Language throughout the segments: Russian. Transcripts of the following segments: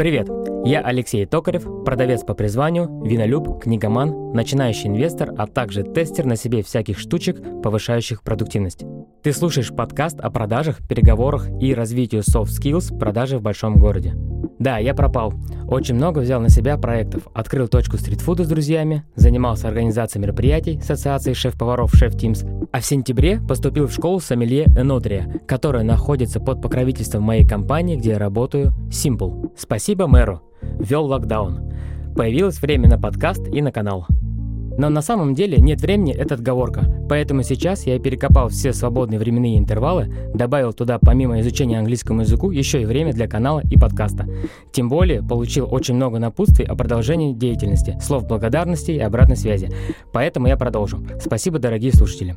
Привет! Я Алексей Токарев, продавец по призванию, винолюб, книгоман, начинающий инвестор, а также тестер на себе всяких штучек, повышающих продуктивность. Ты слушаешь подкаст о продажах, переговорах и развитию soft skills продажи в большом городе. Да, я пропал. Очень много взял на себя проектов. Открыл точку стритфуда с друзьями, занимался организацией мероприятий Ассоциации шеф-поваров Шеф Teams, а в сентябре поступил в школу Сомелье Энодрия, которая находится под покровительством моей компании, где я работаю, Simple. Спасибо мэру. Вел локдаун. Появилось время на подкаст и на канал. Но на самом деле нет времени – это отговорка, поэтому сейчас я перекопал все свободные временные интервалы, добавил туда помимо изучения английскому языку еще и время для канала и подкаста. Тем более получил очень много напутствий о продолжении деятельности, слов благодарности и обратной связи. Поэтому я продолжу. Спасибо, дорогие слушатели.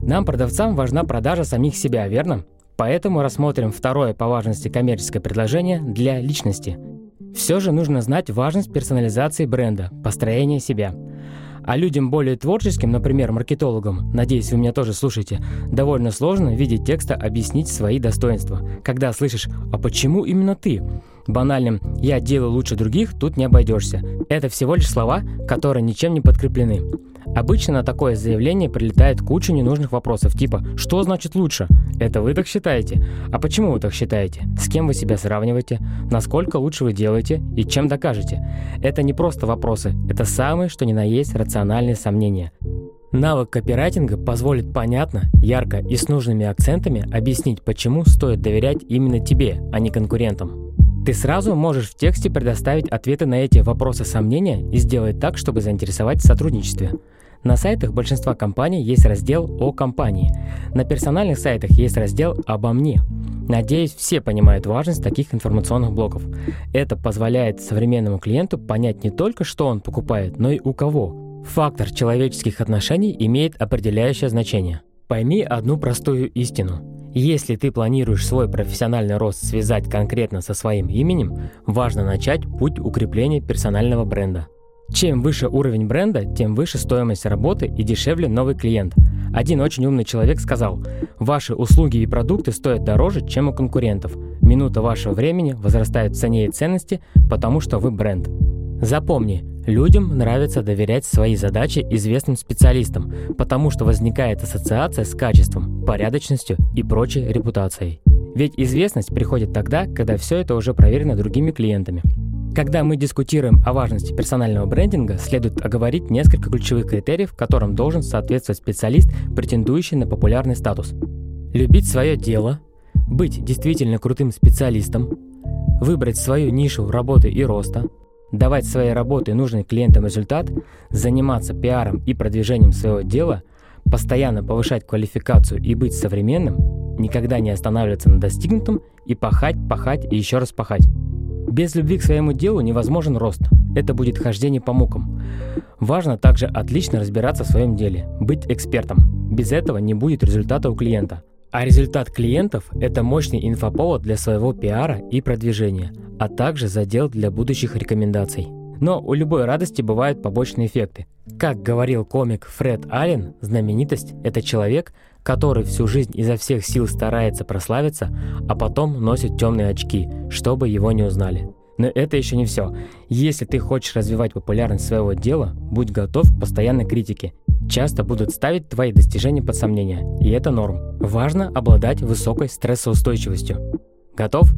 Нам, продавцам, важна продажа самих себя, верно? Поэтому рассмотрим второе по важности коммерческое предложение для личности. Все же нужно знать важность персонализации бренда, построения себя – а людям более творческим, например, маркетологам, надеюсь, вы меня тоже слушаете, довольно сложно в виде текста объяснить свои достоинства. Когда слышишь «А почему именно ты?», банальным «я делаю лучше других» тут не обойдешься. Это всего лишь слова, которые ничем не подкреплены. Обычно на такое заявление прилетает куча ненужных вопросов, типа «Что значит лучше?» Это вы так считаете? А почему вы так считаете? С кем вы себя сравниваете? Насколько лучше вы делаете? И чем докажете? Это не просто вопросы, это самые, что ни на есть, рациональные сомнения. Навык копирайтинга позволит понятно, ярко и с нужными акцентами объяснить, почему стоит доверять именно тебе, а не конкурентам. Ты сразу можешь в тексте предоставить ответы на эти вопросы сомнения и сделать так, чтобы заинтересовать в сотрудничестве. На сайтах большинства компаний есть раздел «О компании». На персональных сайтах есть раздел «Обо мне». Надеюсь, все понимают важность таких информационных блоков. Это позволяет современному клиенту понять не только, что он покупает, но и у кого. Фактор человеческих отношений имеет определяющее значение. Пойми одну простую истину. Если ты планируешь свой профессиональный рост связать конкретно со своим именем, важно начать путь укрепления персонального бренда. Чем выше уровень бренда, тем выше стоимость работы и дешевле новый клиент. Один очень умный человек сказал, ваши услуги и продукты стоят дороже, чем у конкурентов. Минута вашего времени возрастает в цене и ценности, потому что вы бренд. Запомни, людям нравится доверять свои задачи известным специалистам, потому что возникает ассоциация с качеством, порядочностью и прочей репутацией. Ведь известность приходит тогда, когда все это уже проверено другими клиентами. Когда мы дискутируем о важности персонального брендинга, следует оговорить несколько ключевых критериев, которым должен соответствовать специалист, претендующий на популярный статус. Любить свое дело, быть действительно крутым специалистом, выбрать свою нишу работы и роста, давать своей работе нужный клиентам результат, заниматься пиаром и продвижением своего дела, постоянно повышать квалификацию и быть современным, никогда не останавливаться на достигнутом и пахать, пахать и еще раз пахать. Без любви к своему делу невозможен рост. Это будет хождение по мукам. Важно также отлично разбираться в своем деле, быть экспертом. Без этого не будет результата у клиента. А результат клиентов – это мощный инфоповод для своего пиара и продвижения, а также задел для будущих рекомендаций. Но у любой радости бывают побочные эффекты. Как говорил комик Фред Аллен, знаменитость – это человек, который всю жизнь изо всех сил старается прославиться, а потом носит темные очки, чтобы его не узнали. Но это еще не все. Если ты хочешь развивать популярность своего дела, будь готов к постоянной критике. Часто будут ставить твои достижения под сомнение, и это норм. Важно обладать высокой стрессоустойчивостью. Готов?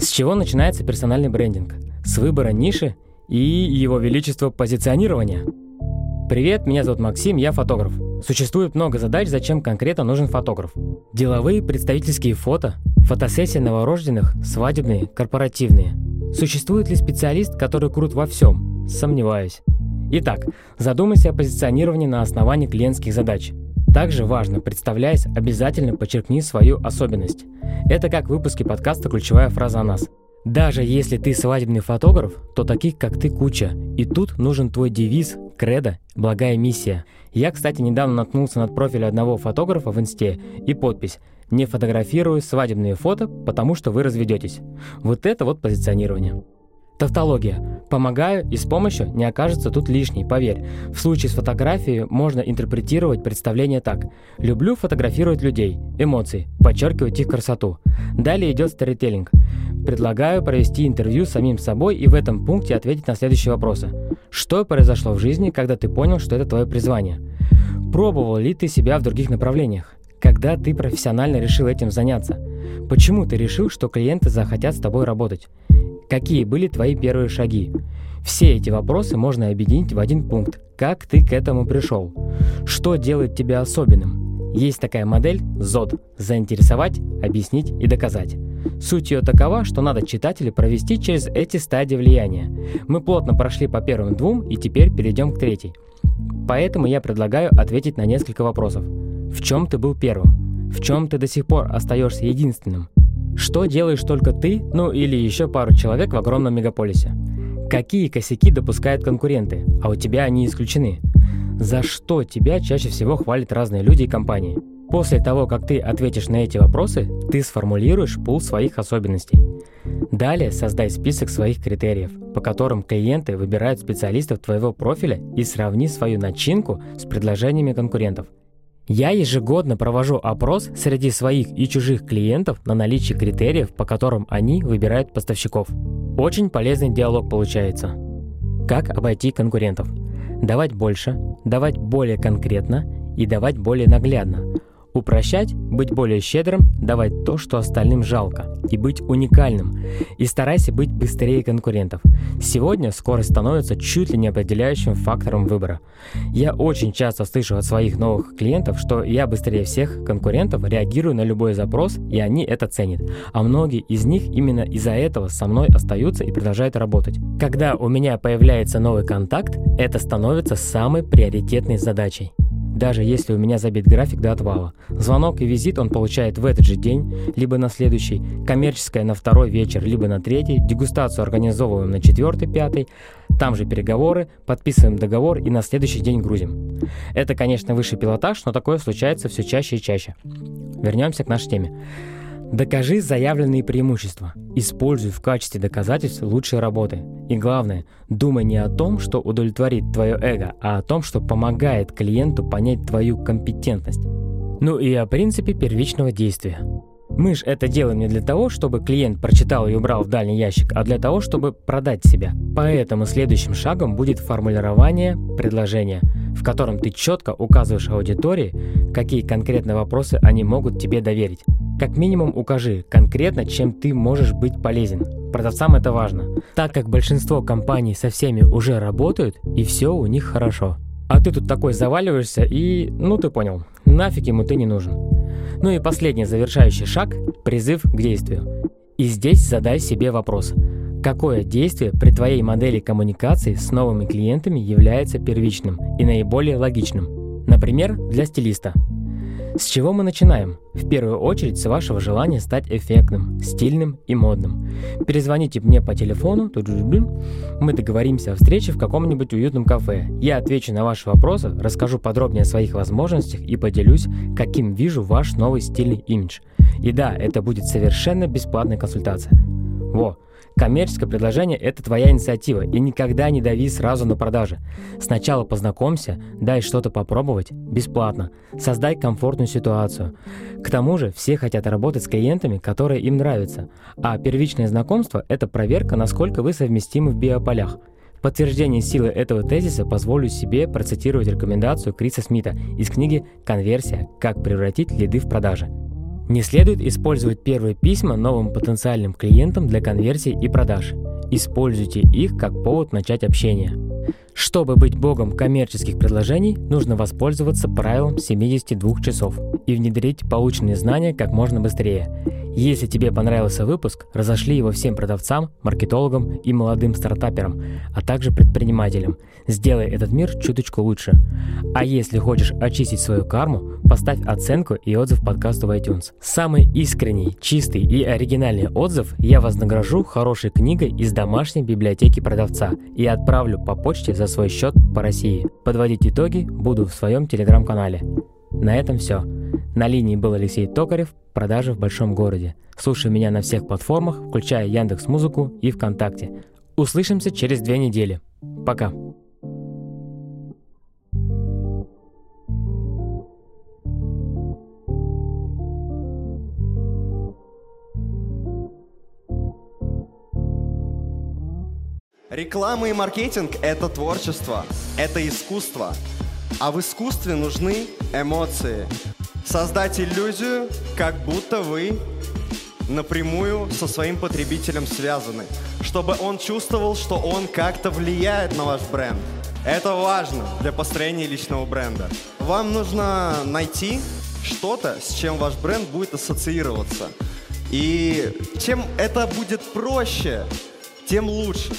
С чего начинается персональный брендинг? С выбора ниши и его величество позиционирования. Привет, меня зовут Максим, я фотограф. Существует много задач, зачем конкретно нужен фотограф. Деловые, представительские фото, фотосессии новорожденных, свадебные, корпоративные. Существует ли специалист, который крут во всем? Сомневаюсь. Итак, задумайся о позиционировании на основании клиентских задач. Также важно, представляясь, обязательно подчеркни свою особенность. Это как в выпуске подкаста «Ключевая фраза о нас». Даже если ты свадебный фотограф, то таких, как ты, куча. И тут нужен твой девиз, кредо, благая миссия. Я, кстати, недавно наткнулся над профилем одного фотографа в инсте и подпись «Не фотографирую свадебные фото, потому что вы разведетесь». Вот это вот позиционирование. Тавтология. Помогаю и с помощью не окажется тут лишней, поверь. В случае с фотографией можно интерпретировать представление так. Люблю фотографировать людей, эмоции, подчеркивать их красоту. Далее идет сторителлинг. Предлагаю провести интервью с самим собой и в этом пункте ответить на следующие вопросы. Что произошло в жизни, когда ты понял, что это твое призвание? Пробовал ли ты себя в других направлениях? Когда ты профессионально решил этим заняться? Почему ты решил, что клиенты захотят с тобой работать? Какие были твои первые шаги? Все эти вопросы можно объединить в один пункт. Как ты к этому пришел? Что делает тебя особенным? Есть такая модель ЗОД – заинтересовать, объяснить и доказать. Суть ее такова, что надо читателя провести через эти стадии влияния. Мы плотно прошли по первым двум и теперь перейдем к третьей. Поэтому я предлагаю ответить на несколько вопросов. В чем ты был первым? В чем ты до сих пор остаешься единственным? Что делаешь только ты, ну или еще пару человек в огромном мегаполисе? Какие косяки допускают конкуренты, а у тебя они исключены? За что тебя чаще всего хвалят разные люди и компании? После того, как ты ответишь на эти вопросы, ты сформулируешь пул своих особенностей. Далее создай список своих критериев, по которым клиенты выбирают специалистов твоего профиля и сравни свою начинку с предложениями конкурентов – я ежегодно провожу опрос среди своих и чужих клиентов на наличие критериев, по которым они выбирают поставщиков. Очень полезный диалог получается. Как обойти конкурентов? Давать больше, давать более конкретно и давать более наглядно. Упрощать, быть более щедрым, давать то, что остальным жалко, и быть уникальным. И старайся быть быстрее конкурентов. Сегодня скорость становится чуть ли не определяющим фактором выбора. Я очень часто слышу от своих новых клиентов, что я быстрее всех конкурентов реагирую на любой запрос, и они это ценят. А многие из них именно из-за этого со мной остаются и продолжают работать. Когда у меня появляется новый контакт, это становится самой приоритетной задачей даже если у меня забит график до отвала. Звонок и визит он получает в этот же день, либо на следующий, коммерческое на второй вечер, либо на третий, дегустацию организовываем на четвертый, пятый, там же переговоры, подписываем договор и на следующий день грузим. Это, конечно, высший пилотаж, но такое случается все чаще и чаще. Вернемся к нашей теме. Докажи заявленные преимущества. Используй в качестве доказательств лучшие работы. И главное, думай не о том, что удовлетворит твое эго, а о том, что помогает клиенту понять твою компетентность. Ну и о принципе первичного действия. Мы же это делаем не для того, чтобы клиент прочитал и убрал в дальний ящик, а для того, чтобы продать себя. Поэтому следующим шагом будет формулирование предложения, в котором ты четко указываешь аудитории, какие конкретные вопросы они могут тебе доверить. Как минимум укажи конкретно, чем ты можешь быть полезен. Продавцам это важно, так как большинство компаний со всеми уже работают и все у них хорошо. А ты тут такой заваливаешься и, ну ты понял, нафиг ему ты не нужен. Ну и последний завершающий шаг – призыв к действию. И здесь задай себе вопрос. Какое действие при твоей модели коммуникации с новыми клиентами является первичным и наиболее логичным? Например, для стилиста – с чего мы начинаем? В первую очередь с вашего желания стать эффектным, стильным и модным. Перезвоните мне по телефону, мы договоримся о встрече в каком-нибудь уютном кафе. Я отвечу на ваши вопросы, расскажу подробнее о своих возможностях и поделюсь, каким вижу ваш новый стильный имидж. И да, это будет совершенно бесплатная консультация. Во, Коммерческое предложение – это твоя инициатива, и никогда не дави сразу на продажи. Сначала познакомься, дай что-то попробовать бесплатно, создай комфортную ситуацию. К тому же все хотят работать с клиентами, которые им нравятся, а первичное знакомство – это проверка, насколько вы совместимы в биополях. Подтверждение силы этого тезиса позволю себе процитировать рекомендацию Криса Смита из книги «Конверсия. Как превратить лиды в продажи». Не следует использовать первые письма новым потенциальным клиентам для конверсии и продаж. Используйте их как повод начать общение. Чтобы быть богом коммерческих предложений, нужно воспользоваться правилом 72 часов и внедрить полученные знания как можно быстрее. Если тебе понравился выпуск, разошли его всем продавцам, маркетологам и молодым стартаперам, а также предпринимателям. Сделай этот мир чуточку лучше. А если хочешь очистить свою карму, поставь оценку и отзыв подкасту в iTunes. Самый искренний, чистый и оригинальный отзыв я вознагражу хорошей книгой из домашней библиотеки продавца и отправлю по почте за свой счет по России. Подводить итоги буду в своем телеграм-канале. На этом все. На линии был Алексей Токарев, продажи в большом городе. Слушай меня на всех платформах, включая Яндекс Музыку и ВКонтакте. Услышимся через две недели. Пока. Реклама и маркетинг – это творчество, это искусство. А в искусстве нужны эмоции. Создать иллюзию, как будто вы напрямую со своим потребителем связаны, чтобы он чувствовал, что он как-то влияет на ваш бренд. Это важно для построения личного бренда. Вам нужно найти что-то, с чем ваш бренд будет ассоциироваться. И чем это будет проще, тем лучше.